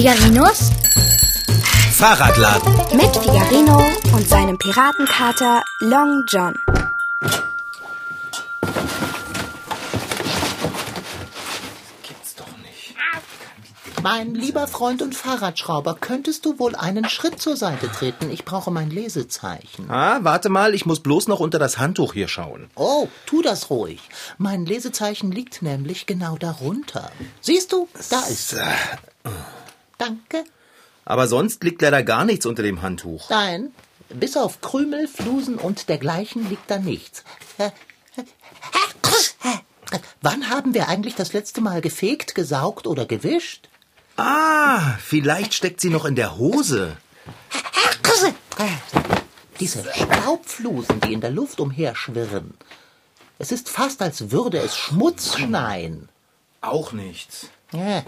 Figarinos Fahrradladen. mit Figarino und seinem Piratenkater Long John. Gibt's doch nicht. Mein lieber Freund und Fahrradschrauber, könntest du wohl einen Schritt zur Seite treten? Ich brauche mein Lesezeichen. Ah, warte mal, ich muss bloß noch unter das Handtuch hier schauen. Oh, tu das ruhig. Mein Lesezeichen liegt nämlich genau darunter. Siehst du? Da ist es. Danke. Aber sonst liegt leider gar nichts unter dem Handtuch. Nein, bis auf Krümel, Flusen und dergleichen liegt da nichts. Wann haben wir eigentlich das letzte Mal gefegt, gesaugt oder gewischt? Ah, vielleicht steckt sie noch in der Hose. Diese Staubflusen, die in der Luft umherschwirren. Es ist fast, als würde es Schmutz schneien. Auch nichts. Ja,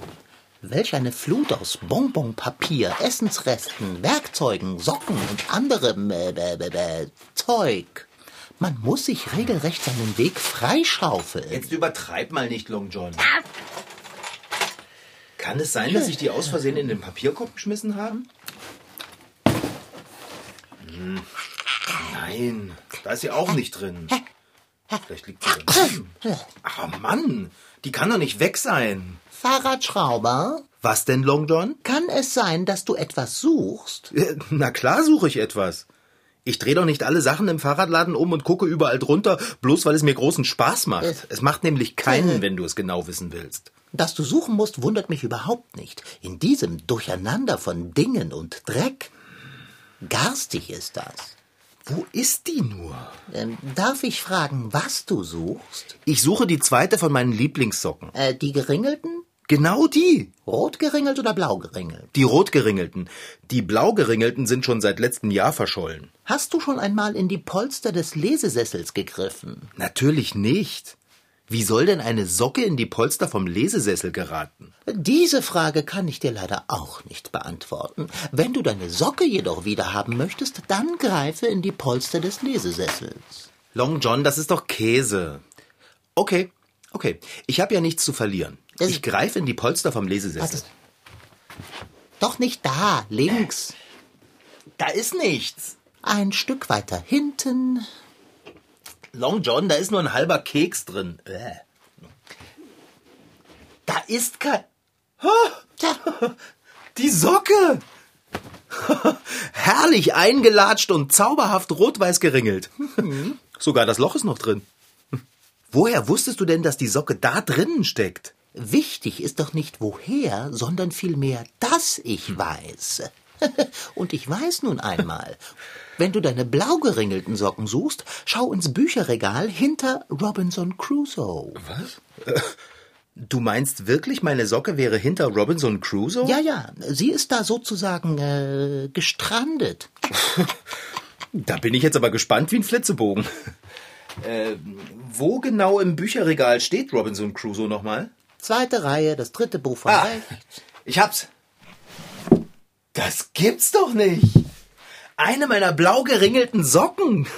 welch eine Flut aus Bonbonpapier, Essensresten, Werkzeugen, Socken und anderem äh, äh, äh, äh, Zeug. Man muss sich regelrecht seinen Weg freischaufeln. Jetzt übertreib mal nicht, Long John. Kann es sein, dass sich die aus Versehen in den Papierkorb geschmissen haben? Hm. Nein, da ist sie auch nicht drin. Vielleicht liegt sie daneben. Ach Mann, die kann doch nicht weg sein. Fahrradschrauber, Was denn, Long John? kann es sein, dass du etwas suchst? Äh, Na klar suche ich etwas. Ich drehe doch nicht alle Sachen im Fahrradladen um und gucke überall drunter, bloß weil es mir großen Spaß macht. Es macht nämlich keinen, wenn du es genau wissen willst. Dass du suchen musst, wundert mich überhaupt nicht. In diesem Durcheinander von Dingen und Dreck. Garstig ist das. Wo ist die nur? Ähm, darf ich fragen, was du suchst? Ich suche die zweite von meinen Lieblingssocken. Äh, die geringelten? Genau die. Rot geringelt oder blau geringelt? Die rotgeringelten. Die blaugeringelten sind schon seit letztem Jahr verschollen. Hast du schon einmal in die Polster des Lesesessels gegriffen? Natürlich nicht. Wie soll denn eine Socke in die Polster vom Lesesessel geraten? Diese Frage kann ich dir leider auch nicht beantworten. Wenn du deine Socke jedoch wieder haben möchtest, dann greife in die Polster des Lesesessels. Long John, das ist doch Käse. Okay, okay. Ich habe ja nichts zu verlieren. Das- Ich greife in die Polster vom Lesesessel. Doch nicht da, links. Da ist nichts. Ein Stück weiter hinten. Long John, da ist nur ein halber Keks drin. Äh. Da ist kein... Die Socke! Herrlich eingelatscht und zauberhaft rot-weiß geringelt. Sogar das Loch ist noch drin. Woher wusstest du denn, dass die Socke da drinnen steckt? wichtig ist doch nicht woher, sondern vielmehr, dass ich weiß. Und ich weiß nun einmal. Wenn du deine blau geringelten Socken suchst, schau ins Bücherregal hinter Robinson Crusoe. Was? Du meinst wirklich, meine Socke wäre hinter Robinson Crusoe? Ja, ja, sie ist da sozusagen äh, gestrandet. Da bin ich jetzt aber gespannt wie ein Flitzebogen. Äh, wo genau im Bücherregal steht Robinson Crusoe nochmal? Zweite Reihe, das dritte Buch von Ah, rechts. ich hab's. Das gibt's doch nicht. Eine meiner blau geringelten Socken.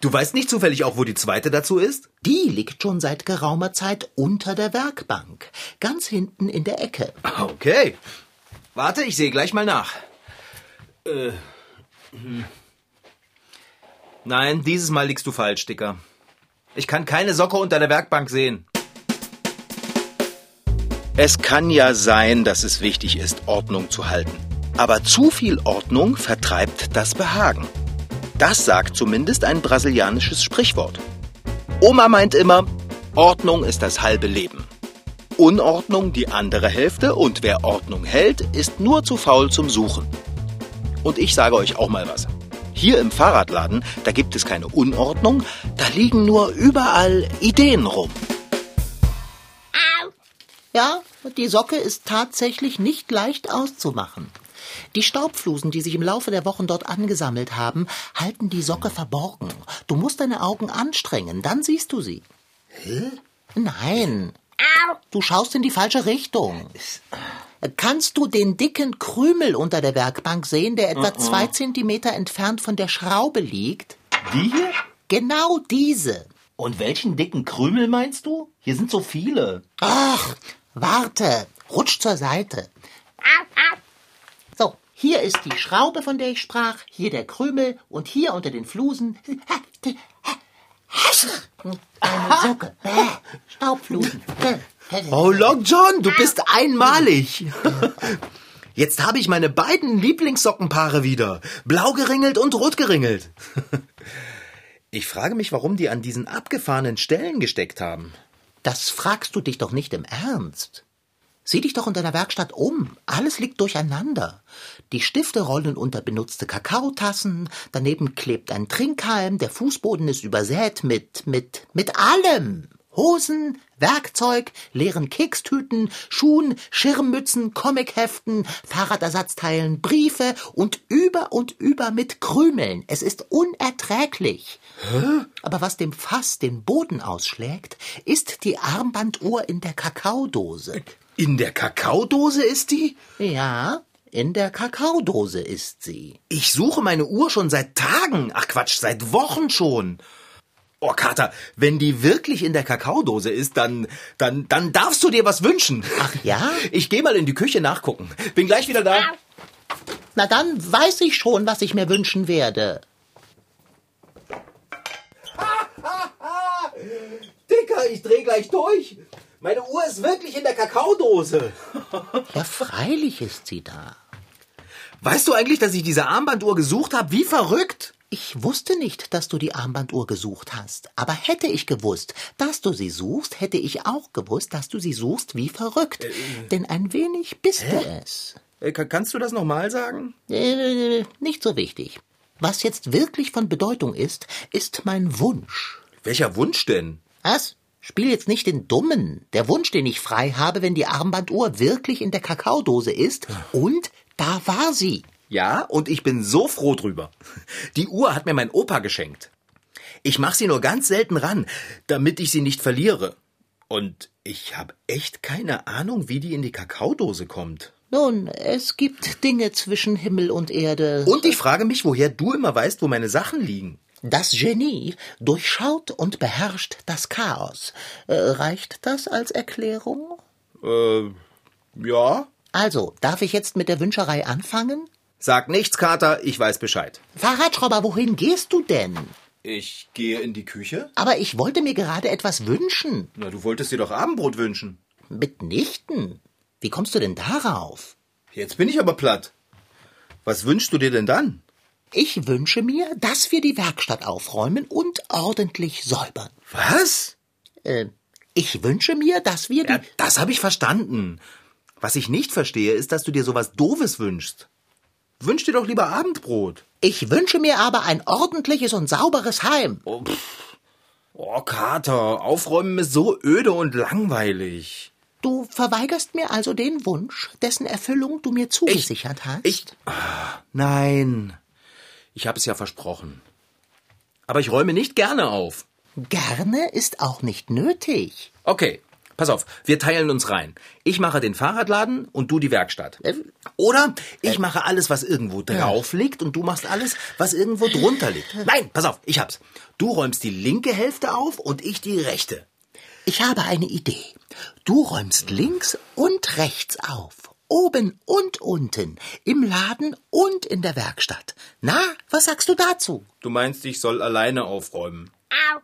Du weißt nicht zufällig auch, wo die zweite dazu ist? Die liegt schon seit geraumer Zeit unter der Werkbank, ganz hinten in der Ecke. Okay. Warte, ich sehe gleich mal nach. Äh, hm. Nein, dieses Mal liegst du falsch, Dicker. Ich kann keine Socke unter der Werkbank sehen. Es kann ja sein, dass es wichtig ist, Ordnung zu halten. Aber zu viel Ordnung vertreibt das Behagen. Das sagt zumindest ein brasilianisches Sprichwort. Oma meint immer, Ordnung ist das halbe Leben. Unordnung die andere Hälfte und wer Ordnung hält, ist nur zu faul zum Suchen. Und ich sage euch auch mal was. Hier im Fahrradladen, da gibt es keine Unordnung, da liegen nur überall Ideen rum. Ja, die Socke ist tatsächlich nicht leicht auszumachen. Die Staubflusen, die sich im Laufe der Wochen dort angesammelt haben, halten die Socke verborgen. Du musst deine Augen anstrengen, dann siehst du sie. Hä? Nein. Du schaust in die falsche Richtung. Kannst du den dicken Krümel unter der Werkbank sehen, der etwa zwei Zentimeter entfernt von der Schraube liegt? Die hier? Genau diese. Und welchen dicken Krümel meinst du? Hier sind so viele. Ach, warte, rutsch zur Seite. Hier ist die Schraube, von der ich sprach, hier der Krümel und hier unter den Flusen. Eine Socke. Bäh, Staubflusen. Oh, Long John, du bist einmalig. Jetzt habe ich meine beiden Lieblingssockenpaare wieder. Blau geringelt und rot geringelt. Ich frage mich, warum die an diesen abgefahrenen Stellen gesteckt haben. Das fragst du dich doch nicht im Ernst. Sieh dich doch in deiner Werkstatt um. Alles liegt durcheinander. Die Stifte rollen unter benutzte Kakaotassen, daneben klebt ein Trinkhalm, der Fußboden ist übersät mit, mit, mit allem. Hosen, Werkzeug, leeren Kekstüten, Schuhen, Schirmmützen, Comicheften, Fahrradersatzteilen, Briefe und über und über mit Krümeln. Es ist unerträglich. Hä? Aber was dem Fass den Boden ausschlägt, ist die Armbanduhr in der Kakaodose. In der Kakaodose ist die? Ja, in der Kakaodose ist sie. Ich suche meine Uhr schon seit Tagen. Ach Quatsch, seit Wochen schon. Oh, Kater, wenn die wirklich in der Kakaodose ist, dann, dann, dann darfst du dir was wünschen. Ach ja? Ich gehe mal in die Küche nachgucken. Bin gleich wieder da. Na dann weiß ich schon, was ich mir wünschen werde. Dicker, ich dreh gleich durch. Meine Uhr ist wirklich in der Kakaodose. Ja, freilich ist sie da. Weißt du eigentlich, dass ich diese Armbanduhr gesucht habe? Wie verrückt. Ich wusste nicht, dass du die Armbanduhr gesucht hast. Aber hätte ich gewusst, dass du sie suchst, hätte ich auch gewusst, dass du sie suchst wie verrückt. Äh, Denn ein wenig bist hä? du es. Äh, kannst du das nochmal sagen? Äh, nicht so wichtig. Was jetzt wirklich von Bedeutung ist, ist mein Wunsch. Welcher Wunsch denn? Was? Spiel jetzt nicht den Dummen. Der Wunsch, den ich frei habe, wenn die Armbanduhr wirklich in der Kakaodose ist. Und da war sie. Ja, und ich bin so froh drüber. Die Uhr hat mir mein Opa geschenkt. Ich mach sie nur ganz selten ran, damit ich sie nicht verliere. Und ich habe echt keine Ahnung, wie die in die Kakaodose kommt. Nun, es gibt Dinge zwischen Himmel und Erde. Und ich frage mich, woher du immer weißt, wo meine Sachen liegen. Das Genie durchschaut und beherrscht das Chaos. Äh, reicht das als Erklärung? Äh, ja. Also, darf ich jetzt mit der Wünscherei anfangen? Sag nichts, Kater, ich weiß Bescheid. Fahrradschrauber, wohin gehst du denn? Ich gehe in die Küche. Aber ich wollte mir gerade etwas wünschen. Na, du wolltest dir doch Abendbrot wünschen. Mitnichten. Wie kommst du denn darauf? Jetzt bin ich aber platt. Was wünschst du dir denn dann? Ich wünsche mir, dass wir die Werkstatt aufräumen und ordentlich säubern. Was? Äh, ich wünsche mir, dass wir die. Ja, das habe ich verstanden. Was ich nicht verstehe, ist, dass du dir sowas Doofes wünschst. Wünsch dir doch lieber Abendbrot. Ich wünsche mir aber ein ordentliches und sauberes Heim. Oh, oh, Kater, aufräumen ist so öde und langweilig. Du verweigerst mir also den Wunsch, dessen Erfüllung du mir zugesichert ich, hast? Ich. Ah, nein. Ich habe es ja versprochen. Aber ich räume nicht gerne auf. Gerne ist auch nicht nötig. Okay, Pass auf, wir teilen uns rein. Ich mache den Fahrradladen und du die Werkstatt. Oder ich mache alles, was irgendwo drauf liegt und du machst alles, was irgendwo drunter liegt. Nein, pass auf, ich hab's. Du räumst die linke Hälfte auf und ich die rechte. Ich habe eine Idee. Du räumst links und rechts auf. Oben und unten. Im Laden und in der Werkstatt. Na, was sagst du dazu? Du meinst, ich soll alleine aufräumen? Au.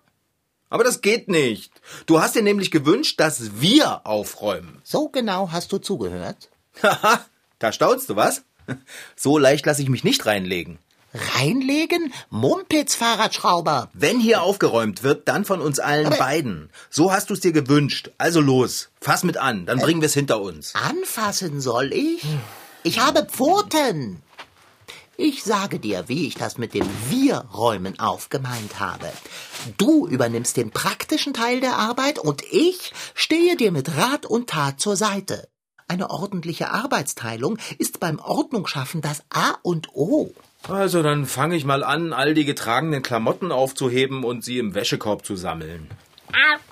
Aber das geht nicht. Du hast dir nämlich gewünscht, dass wir aufräumen. So genau hast du zugehört. Haha, da staunst du was? So leicht lasse ich mich nicht reinlegen. Reinlegen? Mumpitz, Fahrradschrauber. Wenn hier aufgeräumt wird, dann von uns allen Aber beiden. So hast du es dir gewünscht. Also los, fass mit an, dann äh, bringen wir es hinter uns. Anfassen soll ich? Ich habe Pfoten. Ich sage dir, wie ich das mit dem Wir-Räumen aufgemeint habe. Du übernimmst den praktischen Teil der Arbeit und ich stehe dir mit Rat und Tat zur Seite. Eine ordentliche Arbeitsteilung ist beim Ordnungsschaffen das A und O. Also dann fange ich mal an, all die getragenen Klamotten aufzuheben und sie im Wäschekorb zu sammeln.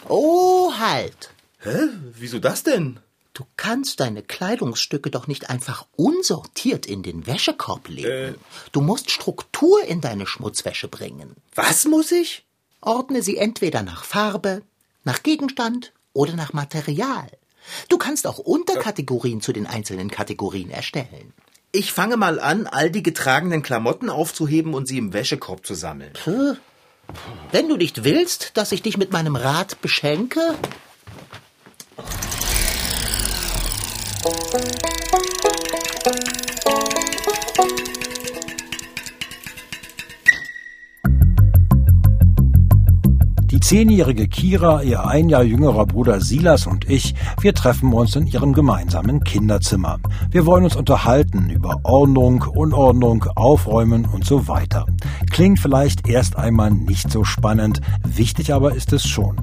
Oh, halt. Hä? Wieso das denn? Du kannst deine Kleidungsstücke doch nicht einfach unsortiert in den Wäschekorb legen. Äh. Du musst Struktur in deine Schmutzwäsche bringen. Was muss ich? Ordne sie entweder nach Farbe, nach Gegenstand oder nach Material. Du kannst auch Unterkategorien zu den einzelnen Kategorien erstellen. Ich fange mal an, all die getragenen Klamotten aufzuheben und sie im Wäschekorb zu sammeln. Wenn du nicht willst, dass ich dich mit meinem Rat beschenke. Zehnjährige Kira, ihr ein Jahr jüngerer Bruder Silas und ich, wir treffen uns in ihrem gemeinsamen Kinderzimmer. Wir wollen uns unterhalten über Ordnung, Unordnung, Aufräumen und so weiter. Klingt vielleicht erst einmal nicht so spannend, wichtig aber ist es schon.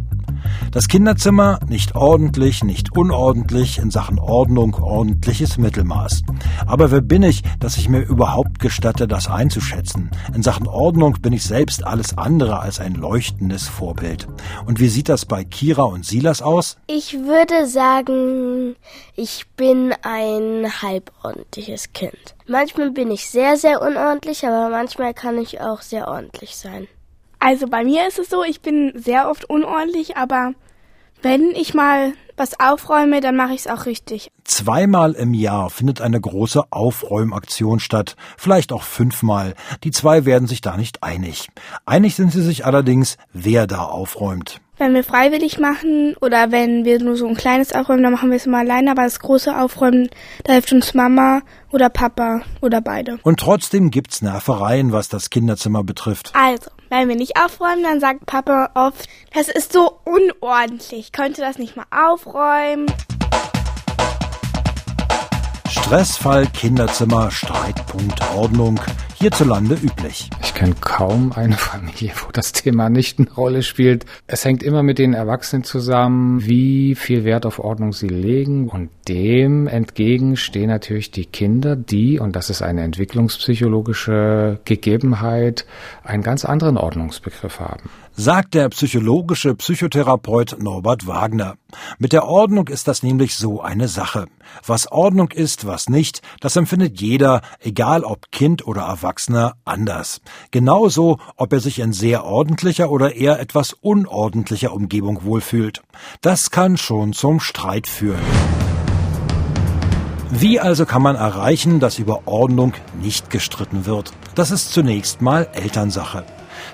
Das Kinderzimmer nicht ordentlich, nicht unordentlich, in Sachen Ordnung ordentliches Mittelmaß. Aber wer bin ich, dass ich mir überhaupt gestatte, das einzuschätzen? In Sachen Ordnung bin ich selbst alles andere als ein leuchtendes Vorbild. Und wie sieht das bei Kira und Silas aus? Ich würde sagen, ich bin ein halbordentliches Kind. Manchmal bin ich sehr, sehr unordentlich, aber manchmal kann ich auch sehr ordentlich sein. Also bei mir ist es so, ich bin sehr oft unordentlich, aber wenn ich mal was aufräume, dann mache ich es auch richtig. Zweimal im Jahr findet eine große Aufräumaktion statt, vielleicht auch fünfmal. Die zwei werden sich da nicht einig. Einig sind sie sich allerdings, wer da aufräumt. Wenn wir freiwillig machen oder wenn wir nur so ein kleines aufräumen, dann machen wir es immer alleine, aber das große Aufräumen, da hilft uns Mama oder Papa oder beide. Und trotzdem gibt's Nervereien, was das Kinderzimmer betrifft. Also, wenn wir nicht aufräumen, dann sagt Papa oft, das ist so unordentlich. Könnte das nicht mal aufräumen? Stressfall, Kinderzimmer, Streitpunkt, Ordnung. Hierzulande üblich. Ich kenne kaum eine Familie, wo das Thema nicht eine Rolle spielt. Es hängt immer mit den Erwachsenen zusammen, wie viel Wert auf Ordnung sie legen. Und dem entgegen stehen natürlich die Kinder, die, und das ist eine entwicklungspsychologische Gegebenheit, einen ganz anderen Ordnungsbegriff haben sagt der psychologische Psychotherapeut Norbert Wagner. Mit der Ordnung ist das nämlich so eine Sache. Was Ordnung ist, was nicht, das empfindet jeder, egal ob Kind oder Erwachsener, anders. Genauso, ob er sich in sehr ordentlicher oder eher etwas unordentlicher Umgebung wohlfühlt. Das kann schon zum Streit führen. Wie also kann man erreichen, dass über Ordnung nicht gestritten wird? Das ist zunächst mal Elternsache.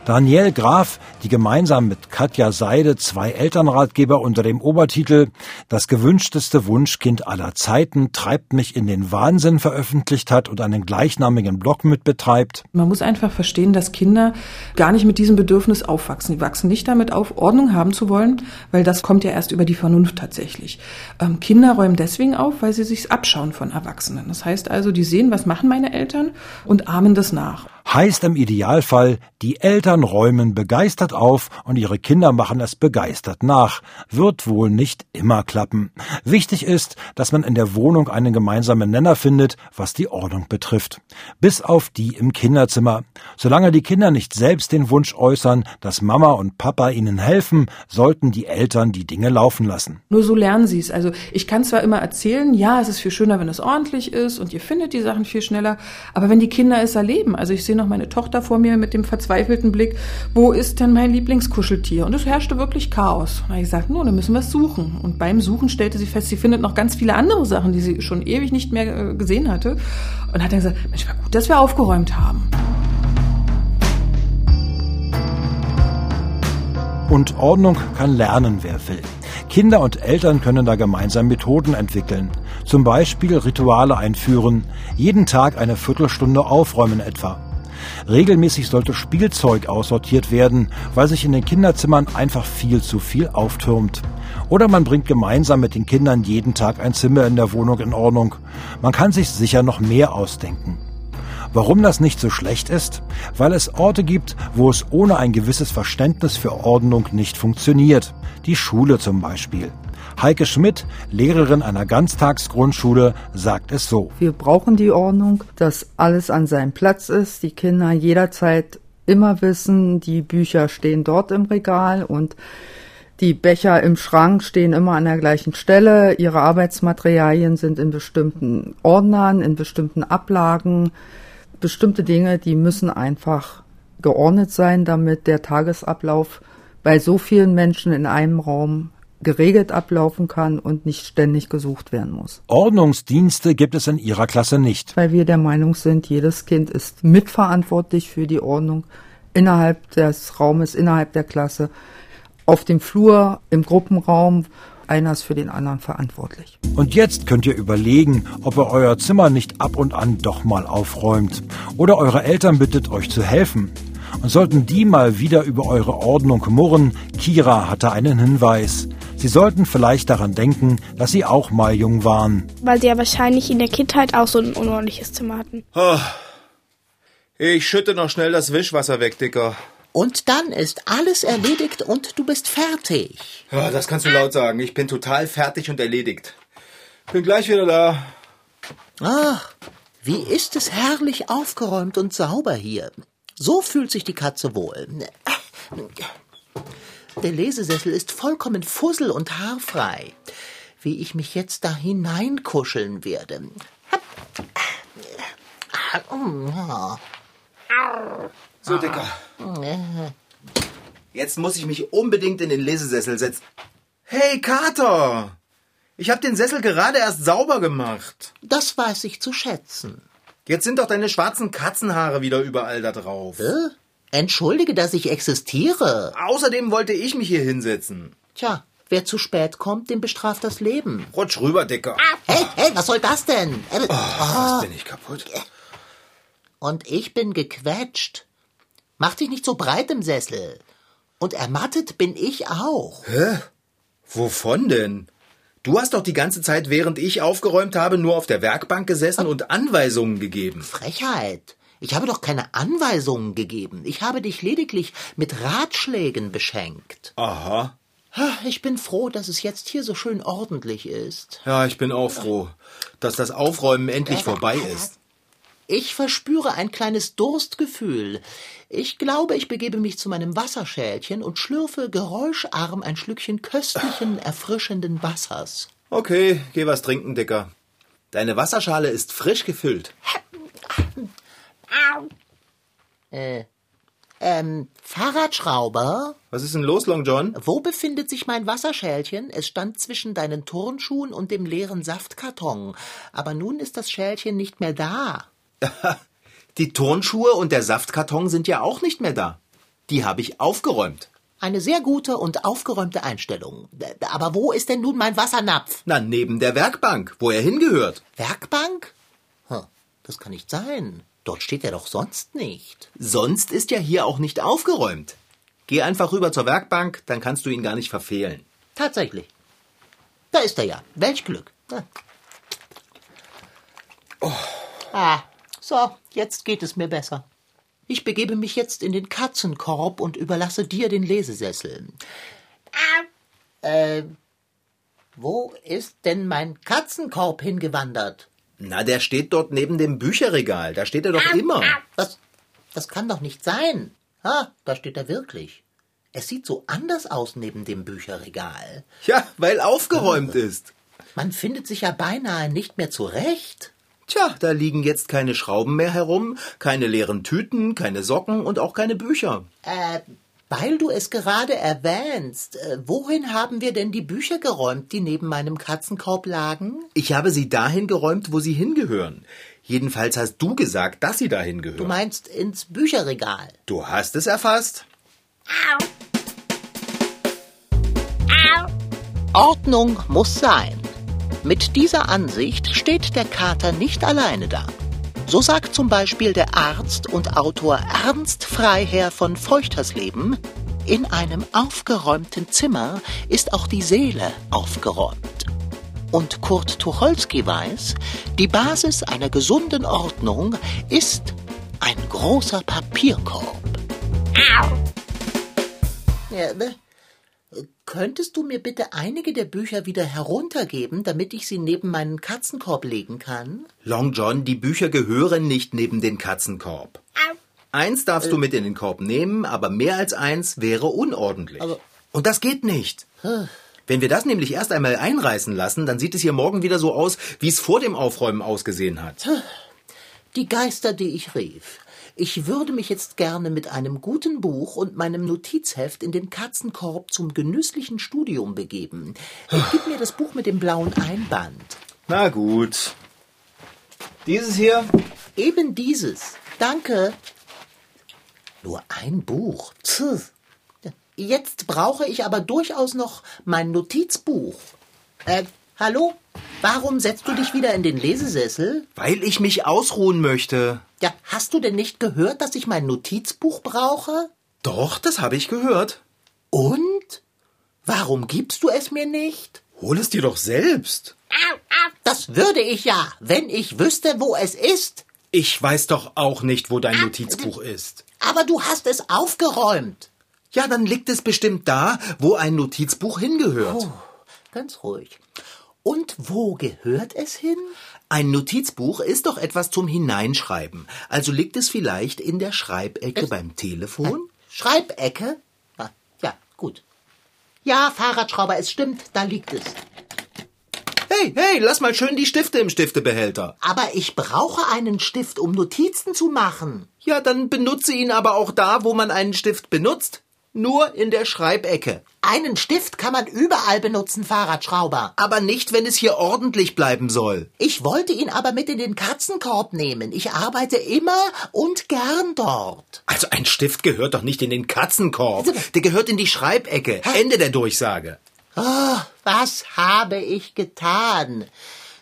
Danielle Graf, die gemeinsam mit Katja Seide zwei Elternratgeber unter dem Obertitel Das gewünschteste Wunschkind aller Zeiten treibt mich in den Wahnsinn veröffentlicht hat und einen gleichnamigen Blog mitbetreibt. Man muss einfach verstehen, dass Kinder gar nicht mit diesem Bedürfnis aufwachsen. Die wachsen nicht damit auf, Ordnung haben zu wollen, weil das kommt ja erst über die Vernunft tatsächlich. Ähm, Kinder räumen deswegen auf, weil sie sich abschauen von Erwachsenen. Das heißt also, die sehen, was machen meine Eltern und ahmen das nach. Heißt im Idealfall, die Eltern räumen begeistert auf und ihre Kinder machen es begeistert nach. Wird wohl nicht immer klappen. Wichtig ist, dass man in der Wohnung einen gemeinsamen Nenner findet, was die Ordnung betrifft. Bis auf die im Kinderzimmer. Solange die Kinder nicht selbst den Wunsch äußern, dass Mama und Papa ihnen helfen, sollten die Eltern die Dinge laufen lassen. Nur so lernen sie es. Also ich kann zwar immer erzählen, ja, es ist viel schöner, wenn es ordentlich ist und ihr findet die Sachen viel schneller, aber wenn die Kinder es erleben, also ich sehe noch meine Tochter vor mir mit dem verzweifelten Blick, wo ist denn mein Lieblingskuscheltier? Und es herrschte wirklich Chaos. Da habe ich gesagt, nun, dann müssen wir es suchen. Und beim Suchen stellte sie fest, sie findet noch ganz viele andere Sachen, die sie schon ewig nicht mehr äh, gesehen hatte. Und hat dann gesagt, Mensch, war gut, dass wir aufgeräumt haben. Und Ordnung kann lernen, wer will. Kinder und Eltern können da gemeinsam Methoden entwickeln. Zum Beispiel Rituale einführen, jeden Tag eine Viertelstunde aufräumen etwa. Regelmäßig sollte Spielzeug aussortiert werden, weil sich in den Kinderzimmern einfach viel zu viel auftürmt. Oder man bringt gemeinsam mit den Kindern jeden Tag ein Zimmer in der Wohnung in Ordnung. Man kann sich sicher noch mehr ausdenken. Warum das nicht so schlecht ist? Weil es Orte gibt, wo es ohne ein gewisses Verständnis für Ordnung nicht funktioniert. Die Schule zum Beispiel. Heike Schmidt, Lehrerin einer Ganztagsgrundschule, sagt es so. Wir brauchen die Ordnung, dass alles an seinem Platz ist, die Kinder jederzeit immer wissen, die Bücher stehen dort im Regal und die Becher im Schrank stehen immer an der gleichen Stelle. Ihre Arbeitsmaterialien sind in bestimmten Ordnern, in bestimmten Ablagen. Bestimmte Dinge, die müssen einfach geordnet sein, damit der Tagesablauf bei so vielen Menschen in einem Raum geregelt ablaufen kann und nicht ständig gesucht werden muss. Ordnungsdienste gibt es in Ihrer Klasse nicht. Weil wir der Meinung sind, jedes Kind ist mitverantwortlich für die Ordnung innerhalb des Raumes, innerhalb der Klasse, auf dem Flur, im Gruppenraum. Einer ist für den anderen verantwortlich. Und jetzt könnt ihr überlegen, ob ihr euer Zimmer nicht ab und an doch mal aufräumt. Oder eure Eltern bittet euch zu helfen. Und sollten die mal wieder über eure Ordnung murren, Kira hatte einen Hinweis. Sie sollten vielleicht daran denken, dass sie auch mal jung waren. Weil sie ja wahrscheinlich in der Kindheit auch so ein unordentliches Zimmer hatten. Ich schütte noch schnell das Wischwasser weg, Dicker. Und dann ist alles erledigt und du bist fertig. Ja, das kannst du laut sagen. Ich bin total fertig und erledigt. Bin gleich wieder da. Ach, wie ist es herrlich aufgeräumt und sauber hier. So fühlt sich die Katze wohl. Der Lesesessel ist vollkommen fussel- und haarfrei. Wie ich mich jetzt da hineinkuscheln werde. So, Dicker. Jetzt muss ich mich unbedingt in den Lesesessel setzen. Hey, Kater! Ich hab den Sessel gerade erst sauber gemacht. Das weiß ich zu schätzen. Jetzt sind doch deine schwarzen Katzenhaare wieder überall da drauf. Äh? Entschuldige, dass ich existiere. Außerdem wollte ich mich hier hinsetzen. Tja, wer zu spät kommt, dem bestraft das Leben. Rutsch rüber, Dicker. Hey, hey, was soll das denn? Äh, Oh, jetzt bin ich kaputt. Und ich bin gequetscht. Mach dich nicht so breit im Sessel. Und ermattet bin ich auch. Hä? Wovon denn? Du hast doch die ganze Zeit, während ich aufgeräumt habe, nur auf der Werkbank gesessen und Anweisungen gegeben. Frechheit. Ich habe doch keine Anweisungen gegeben. Ich habe dich lediglich mit Ratschlägen beschenkt. Aha. Ich bin froh, dass es jetzt hier so schön ordentlich ist. Ja, ich bin auch froh, dass das Aufräumen endlich vorbei ist. Ich verspüre ein kleines Durstgefühl. Ich glaube, ich begebe mich zu meinem Wasserschälchen und schlürfe geräuscharm ein Schlückchen köstlichen, erfrischenden Wassers. Okay, geh was trinken, Dicker. Deine Wasserschale ist frisch gefüllt. Äh, ähm, Fahrradschrauber? Was ist denn los, Long John? Wo befindet sich mein Wasserschälchen? Es stand zwischen deinen Turnschuhen und dem leeren Saftkarton. Aber nun ist das Schälchen nicht mehr da. Die Turnschuhe und der Saftkarton sind ja auch nicht mehr da. Die habe ich aufgeräumt. Eine sehr gute und aufgeräumte Einstellung. Aber wo ist denn nun mein Wassernapf? Na, neben der Werkbank, wo er hingehört. Werkbank? Hm, das kann nicht sein. Dort steht er doch sonst nicht. Sonst ist ja hier auch nicht aufgeräumt. Geh einfach rüber zur Werkbank, dann kannst du ihn gar nicht verfehlen. Tatsächlich. Da ist er ja. Welch Glück. Ah. Oh. Ah, so, jetzt geht es mir besser. Ich begebe mich jetzt in den Katzenkorb und überlasse dir den Lesesessel. Äh, wo ist denn mein Katzenkorb hingewandert? Na, der steht dort neben dem Bücherregal. Da steht er doch immer. Das, das kann doch nicht sein. Ah, da steht er wirklich. Es sieht so anders aus neben dem Bücherregal. Ja, weil aufgeräumt ist. Man findet sich ja beinahe nicht mehr zurecht. Tja, da liegen jetzt keine Schrauben mehr herum, keine leeren Tüten, keine Socken und auch keine Bücher. Äh, weil du es gerade erwähnst, äh, wohin haben wir denn die Bücher geräumt, die neben meinem Katzenkorb lagen? Ich habe sie dahin geräumt, wo sie hingehören. Jedenfalls hast du gesagt, dass sie dahin gehören. Du meinst ins Bücherregal. Du hast es erfasst. Ordnung muss sein. Mit dieser Ansicht steht der Kater nicht alleine da. So sagt zum Beispiel der Arzt und Autor Ernst Freiherr von Feuchtersleben, in einem aufgeräumten Zimmer ist auch die Seele aufgeräumt. Und Kurt Tucholsky weiß, die Basis einer gesunden Ordnung ist ein großer Papierkorb. Ja, ne? Könntest du mir bitte einige der Bücher wieder heruntergeben, damit ich sie neben meinen Katzenkorb legen kann? Long John, die Bücher gehören nicht neben den Katzenkorb. Eins darfst du mit in den Korb nehmen, aber mehr als eins wäre unordentlich. Aber- Und das geht nicht. Wenn wir das nämlich erst einmal einreißen lassen, dann sieht es hier morgen wieder so aus, wie es vor dem Aufräumen ausgesehen hat. Die Geister, die ich rief. Ich würde mich jetzt gerne mit einem guten Buch und meinem Notizheft in den Katzenkorb zum genüsslichen Studium begeben. Gib mir das Buch mit dem blauen Einband. Na gut. Dieses hier? Eben dieses. Danke. Nur ein Buch. Pff. Jetzt brauche ich aber durchaus noch mein Notizbuch. Äh, hallo? Warum setzt du dich wieder in den Lesesessel? Weil ich mich ausruhen möchte. Ja, hast du denn nicht gehört, dass ich mein Notizbuch brauche? Doch, das habe ich gehört. Und? Warum gibst du es mir nicht? Hol es dir doch selbst. Das würde ich ja, wenn ich wüsste, wo es ist. Ich weiß doch auch nicht, wo dein Notizbuch ist. Aber du hast es aufgeräumt. Ja, dann liegt es bestimmt da, wo ein Notizbuch hingehört. Oh, ganz ruhig. Und wo gehört es hin? Ein Notizbuch ist doch etwas zum Hineinschreiben. Also liegt es vielleicht in der Schreibecke Es- beim Telefon? Schreibecke? Ah, Ja, gut. Ja, Fahrradschrauber, es stimmt, da liegt es. Hey, hey, lass mal schön die Stifte im Stiftebehälter. Aber ich brauche einen Stift, um Notizen zu machen. Ja, dann benutze ihn aber auch da, wo man einen Stift benutzt. Nur in der Schreibecke. Einen Stift kann man überall benutzen, Fahrradschrauber. Aber nicht, wenn es hier ordentlich bleiben soll. Ich wollte ihn aber mit in den Katzenkorb nehmen. Ich arbeite immer und gern dort. Also ein Stift gehört doch nicht in den Katzenkorb. Der gehört in die Schreibecke. Ende der Durchsage. Oh, was habe ich getan?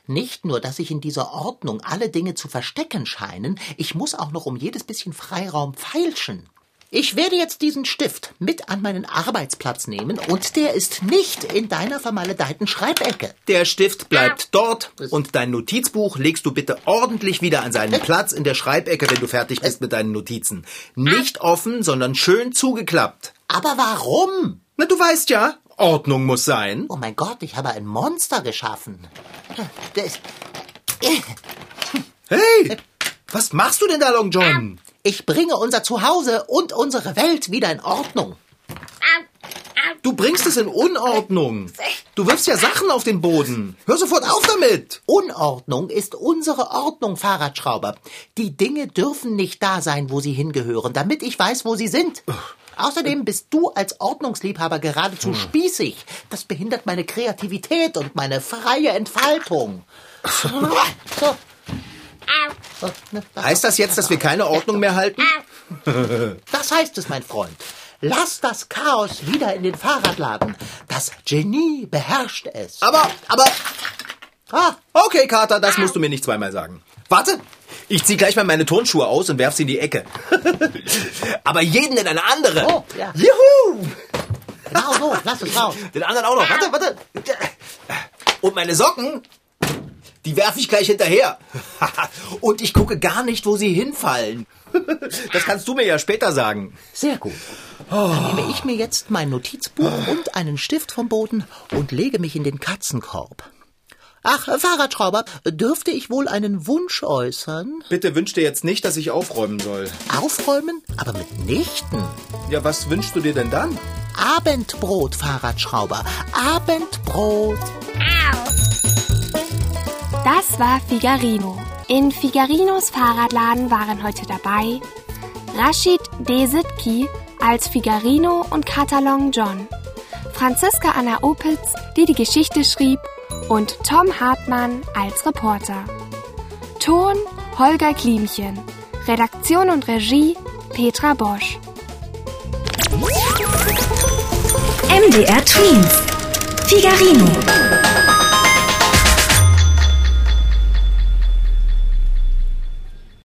Nicht nur, dass sich in dieser Ordnung alle Dinge zu verstecken scheinen, ich muss auch noch um jedes bisschen Freiraum feilschen. Ich werde jetzt diesen Stift mit an meinen Arbeitsplatz nehmen und der ist nicht in deiner vermaledeiten Schreibecke. Der Stift bleibt dort und dein Notizbuch legst du bitte ordentlich wieder an seinen Platz in der Schreibecke, wenn du fertig bist mit deinen Notizen. Nicht offen, sondern schön zugeklappt. Aber warum? Na, du weißt ja, Ordnung muss sein. Oh mein Gott, ich habe ein Monster geschaffen. Das, Hey, was machst du denn da, Long John? Ich bringe unser Zuhause und unsere Welt wieder in Ordnung. Du bringst es in Unordnung. Du wirfst ja Sachen auf den Boden. Hör sofort auf damit. Unordnung ist unsere Ordnung, Fahrradschrauber. Die Dinge dürfen nicht da sein, wo sie hingehören, damit ich weiß, wo sie sind. Außerdem bist du als Ordnungsliebhaber geradezu spießig. Das behindert meine Kreativität und meine freie Entfaltung. So. Heißt das jetzt, dass wir keine Ordnung mehr halten? Das heißt es, mein Freund. Lass das Chaos wieder in den Fahrradladen. Das Genie beherrscht es. Aber, aber, Ah, okay, Kater, das musst du mir nicht zweimal sagen. Warte, ich zieh gleich mal meine Turnschuhe aus und werf sie in die Ecke. aber jeden in eine andere. Oh, ja. Juhu! genau so, lass es raus. Den anderen auch noch. Warte, warte. Und meine Socken, die werfe ich gleich hinterher. Und ich gucke gar nicht, wo sie hinfallen. Das kannst du mir ja später sagen. Sehr gut. Dann nehme ich mir jetzt mein Notizbuch und einen Stift vom Boden und lege mich in den Katzenkorb. Ach, Fahrradschrauber, dürfte ich wohl einen Wunsch äußern? Bitte wünsch dir jetzt nicht, dass ich aufräumen soll. Aufräumen, aber mitnichten. Ja, was wünschst du dir denn dann? Abendbrot, Fahrradschrauber. Abendbrot. Das war Figarino. In Figarinos Fahrradladen waren heute dabei Rashid Desitki als Figarino und Katalon John, Franziska Anna Opitz, die die Geschichte schrieb, und Tom Hartmann als Reporter. Ton Holger Klimchen. Redaktion und Regie Petra Bosch. MDR Twins. Figarino.